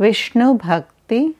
विष्णु भक्ति